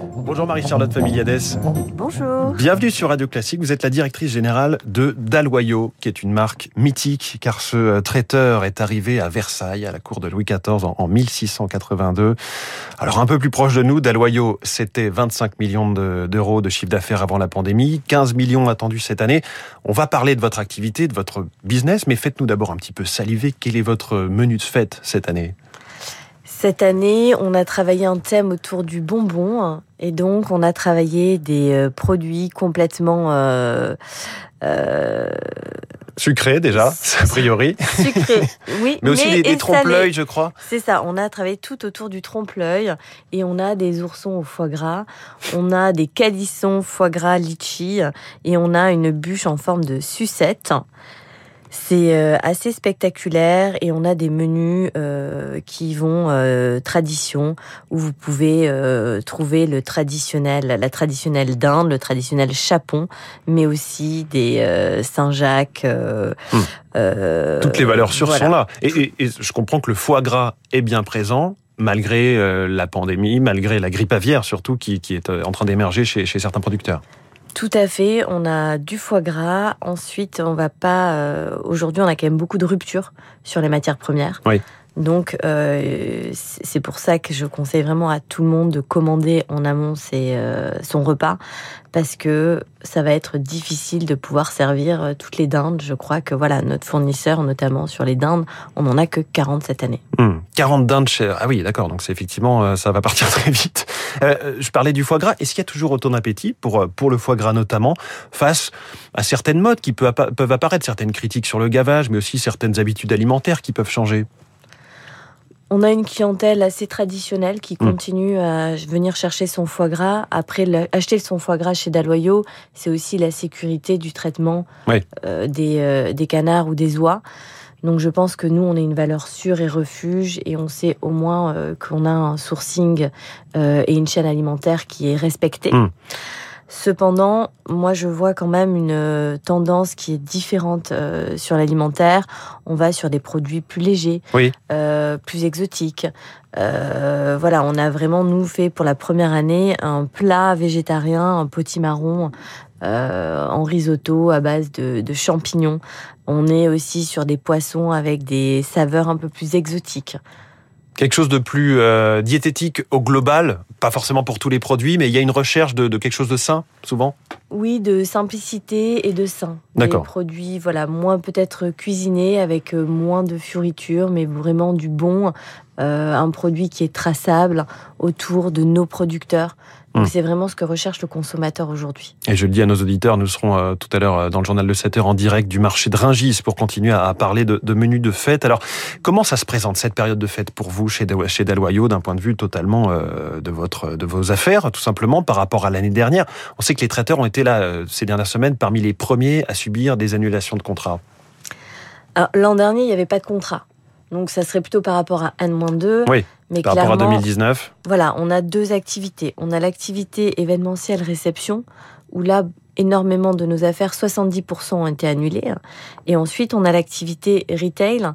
Bonjour Marie-Charlotte Familiades. Bonjour. Bienvenue sur Radio Classique. Vous êtes la directrice générale de Dalloyau, qui est une marque mythique, car ce euh, traiteur est arrivé à Versailles, à la cour de Louis XIV, en 1682. Alors un peu plus proche de nous, Dalloyau, c'était 25 millions d'euros de chiffre d'affaires avant la pandémie, 15 millions attendus cette année. On va parler de votre activité, de votre business, mais faites-nous d'abord un petit peu saliver. Quel est votre menu de fête cette année? Cette année, on a travaillé un thème autour du bonbon et donc on a travaillé des euh, produits complètement euh, euh, sucrés déjà, a priori. Sucrés, oui. mais aussi des, trompe-l'œil, je crois. C'est ça. On a travaillé tout autour du trompe-l'œil et on a des oursons au foie gras, on a des calissons foie gras litchi et on a une bûche en forme de sucette. C'est euh, assez spectaculaire et on a des menus euh, qui vont euh, tradition où vous pouvez trouver le traditionnel, la traditionnelle dinde, le traditionnel chapon, mais aussi des Saint-Jacques. Hmm. Toutes les valeurs sûres sont là. Et, et, je comprends que le foie gras est bien présent malgré la pandémie, malgré la grippe aviaire surtout qui, qui est en train d'émerger chez, chez certains producteurs. Tout à fait. On a du foie gras. Ensuite, on va pas. Euh, aujourd'hui, on a quand même beaucoup de ruptures sur les matières premières. Oui. Donc, euh, c'est pour ça que je conseille vraiment à tout le monde de commander en amont euh, son repas, parce que ça va être difficile de pouvoir servir euh, toutes les dindes. Je crois que voilà, notre fournisseur, notamment sur les dindes, on n'en a que 40 cette année. 40 hmm. dindes chez... Ah oui, d'accord, donc c'est effectivement, ça va partir très vite. je parlais du foie gras. Est-ce qu'il y a toujours autant d'appétit pour, pour le foie gras notamment, face à certaines modes qui peuvent apparaître, certaines critiques sur le gavage, mais aussi certaines habitudes alimentaires qui peuvent changer on a une clientèle assez traditionnelle qui mm. continue à venir chercher son foie gras. Après, acheter son foie gras chez Daloyau, c'est aussi la sécurité du traitement euh, euh, des, canards ou des oies. Donc je pense que nous, on a une valeur sûre et refuge et on sait au moins euh, qu'on a un sourcing et une chaîne alimentaire qui est respectée. Mm. Cependant, moi, je vois quand même une euh, tendance qui est différente euh, sur l'alimentaire. On va sur des produits plus légers, euh, plus exotiques. voilà, on a vraiment, nous, fait pour la première année un plat végétarien, un potimarron en risotto à base de, de champignons. On est aussi sur des poissons avec des saveurs un peu plus exotiques quelque chose de plus euh, diététique au global, pas forcément pour tous les produits, mais il y a une recherche de, quelque chose de sain, souvent? Oui, de simplicité et de sain. Des produits, voilà, moins peut-être cuisinés, avec euh, moins de fioritures, mais vraiment du bon, euh, un produit qui est traçable autour de nos producteurs. Hmm. c'est vraiment ce que recherche le consommateur aujourd'hui. Et je le dis à nos auditeurs, nous serons euh, tout à l'heure euh, dans le journal de 7 heures en direct du marché de Ringis pour continuer à, parler de, de, menus de fête. Alors comment ça se présente cette période de fête pour vous chez, chez Dalloyau d'un point de vue totalement euh, de, votre, de vos affaires, tout simplement par rapport à l'année dernière? On sait que les traiteurs ont été là ces dernières semaines parmi les premiers à subir des annulations de contrats. L'an dernier, il n'y avait pas de contrat. Donc ça serait plutôt par rapport à N-2. Oui. Mais par rapport à 2019 Voilà, on a deux activités. On a l'activité événementielle réception, où là, énormément de nos affaires, 70% ont été annulées. Et ensuite, on a l'activité retail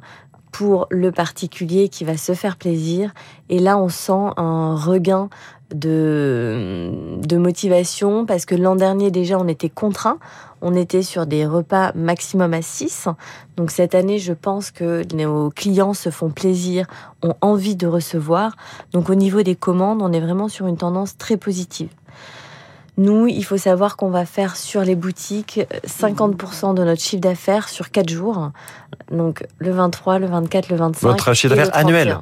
pour le particulier qui va se faire plaisir. Et là, on sent un regain de, motivation parce que l'an dernier déjà on était contraint, on était sur des repas maximum à 6. Donc cette année je pense que nos clients se font plaisir, ont envie de recevoir. Donc au niveau des commandes on est vraiment sur une tendance très positive. Nous, il faut savoir qu'on va faire sur les boutiques 50% de notre chiffre d'affaires sur 4 jours. Donc le 23, le 24, le 25. Votre chiffre d'affaires annuel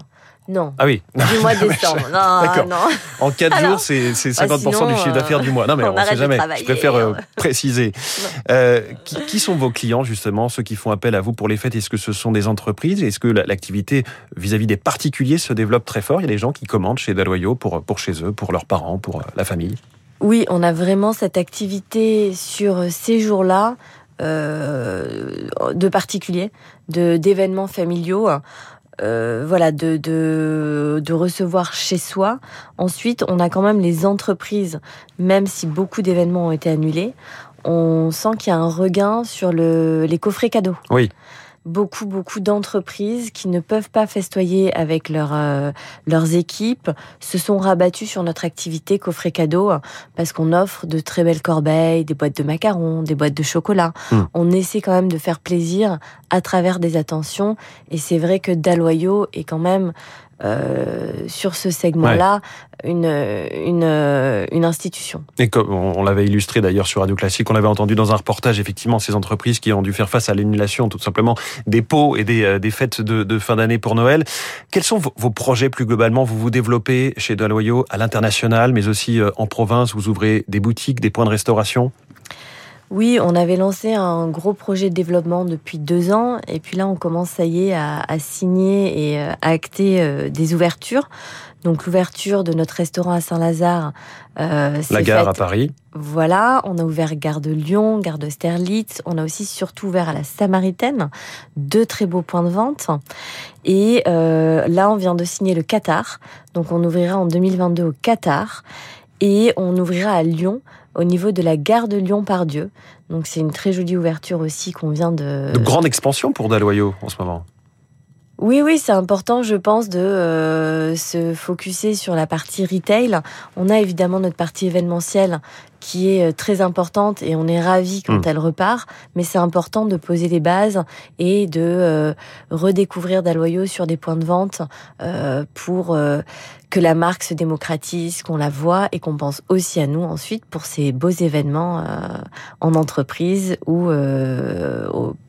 non. Ah oui. Du mois de décembre. Non, non. En 4 jours, c'est 50% du chiffre d'affaires du mois. Non, mais on ne sait jamais. Je préfère euh, préciser. Euh, qui, sont vos clients, justement, ceux qui font appel à vous pour les fêtes? Est-ce que ce sont des entreprises? Est-ce que l'activité vis-à-vis des particuliers se développe très fort? Il y a des gens qui commandent chez Daloyau pour, pour chez eux, pour leurs parents, pour euh, la famille Oui, on a vraiment cette activité sur ces jours-là. de particuliers, de d'événements familiaux. Euh, voilà, de, de, recevoir chez soi. Ensuite, on a quand même les entreprises, même si beaucoup d'événements ont été annulés, on sent qu'il y a un regain sur le, les coffrets cadeaux. Oui. Beaucoup, beaucoup d'entreprises qui ne peuvent pas festoyer avec leur, euh, leurs équipes se sont rabattues sur notre activité coffret cadeau parce qu'on offre de très belles corbeilles, des boîtes de macarons, des boîtes de chocolat. Hmm. On essaie quand même de faire plaisir à travers des attentions et c'est vrai que Daloyo est quand même euh, sur ce segment-là une, une, une, institution. Et comme on, l'avait illustré d'ailleurs sur Radio Classique, on avait entendu dans un reportage effectivement ces entreprises qui ont dû faire face à l'annulation tout simplement des pots et des, euh, des fêtes de, de fin d'année pour Noël. Quels sont vos, projets plus globalement? Vous vous développez chez Daloyo à l'international, mais aussi euh, en province. Vous ouvrez des boutiques, des points de restauration? Oui, on avait lancé un gros projet de développement depuis deux ans, et puis là, on commence, ça y est, à, signer et euh, à acter euh, des ouvertures. Donc l'ouverture de notre restaurant à Saint-Lazare. Euh, la gare à Paris. Voilà, on a ouvert gare de Lyon, gare de Sterlitz. On a aussi surtout ouvert à la Samaritaine, deux très beaux points de vente. Et là, on vient de signer le Qatar. Donc on ouvrira en 2022 au Qatar. Et on ouvrira à Lyon au niveau de la gare de Lyon-Pardieu. Donc c'est une très jolie ouverture aussi qu'on vient de... De grande expansion pour Daloyo en ce moment. Oui, oui, c'est important, je pense, de euh, se focuser sur la partie retail. On a évidemment notre partie événementielle qui est euh, très importante et on est ravi quand hmm. elle repart. Mais c'est important de poser les bases et de euh, redécouvrir Daloyo sur des points de vente pour que la marque se démocratise, qu'on la voit et qu'on pense aussi à nous ensuite pour ces beaux événements en entreprise ou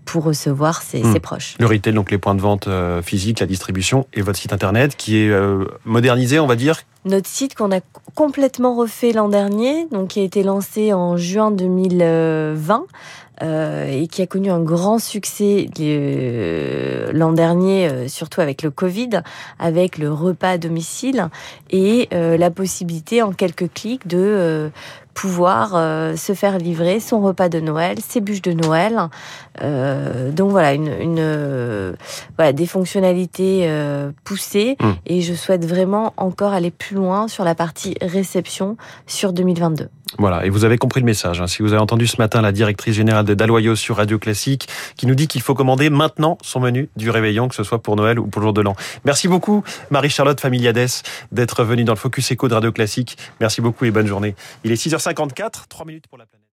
pour recevoir ses, hmm. proches. Le retail, donc les points de vente euh, physiques, la distribution et votre site internet qui est euh, modernisé, on va dire Notre site qu'on a complètement refait l'an dernier, donc qui a été lancé en juin 2020 euh, et qui a connu un grand succès l'an dernier, surtout avec le Covid, avec le repas à domicile et la possibilité en quelques clics de pouvoir euh, se faire livrer son repas de Noël, ses bûches de Noël. Euh, donc voilà, une, une euh, voilà, des fonctionnalités poussées mmh. et je souhaite vraiment encore aller plus loin sur la partie réception sur 2022. Voilà, et vous avez compris le message. Hein. Si vous avez entendu ce matin la directrice générale de Daloyo sur Radio Classique, qui nous dit qu'il faut commander maintenant son menu du réveillon, que ce soit pour Noël ou pour le jour de l'an. Merci beaucoup, Marie-Charlotte Familiades, d'être venue dans le Focus Echo de Radio Classique. Merci beaucoup et bonne journée. Il est 6h54, 3 minutes pour la planète.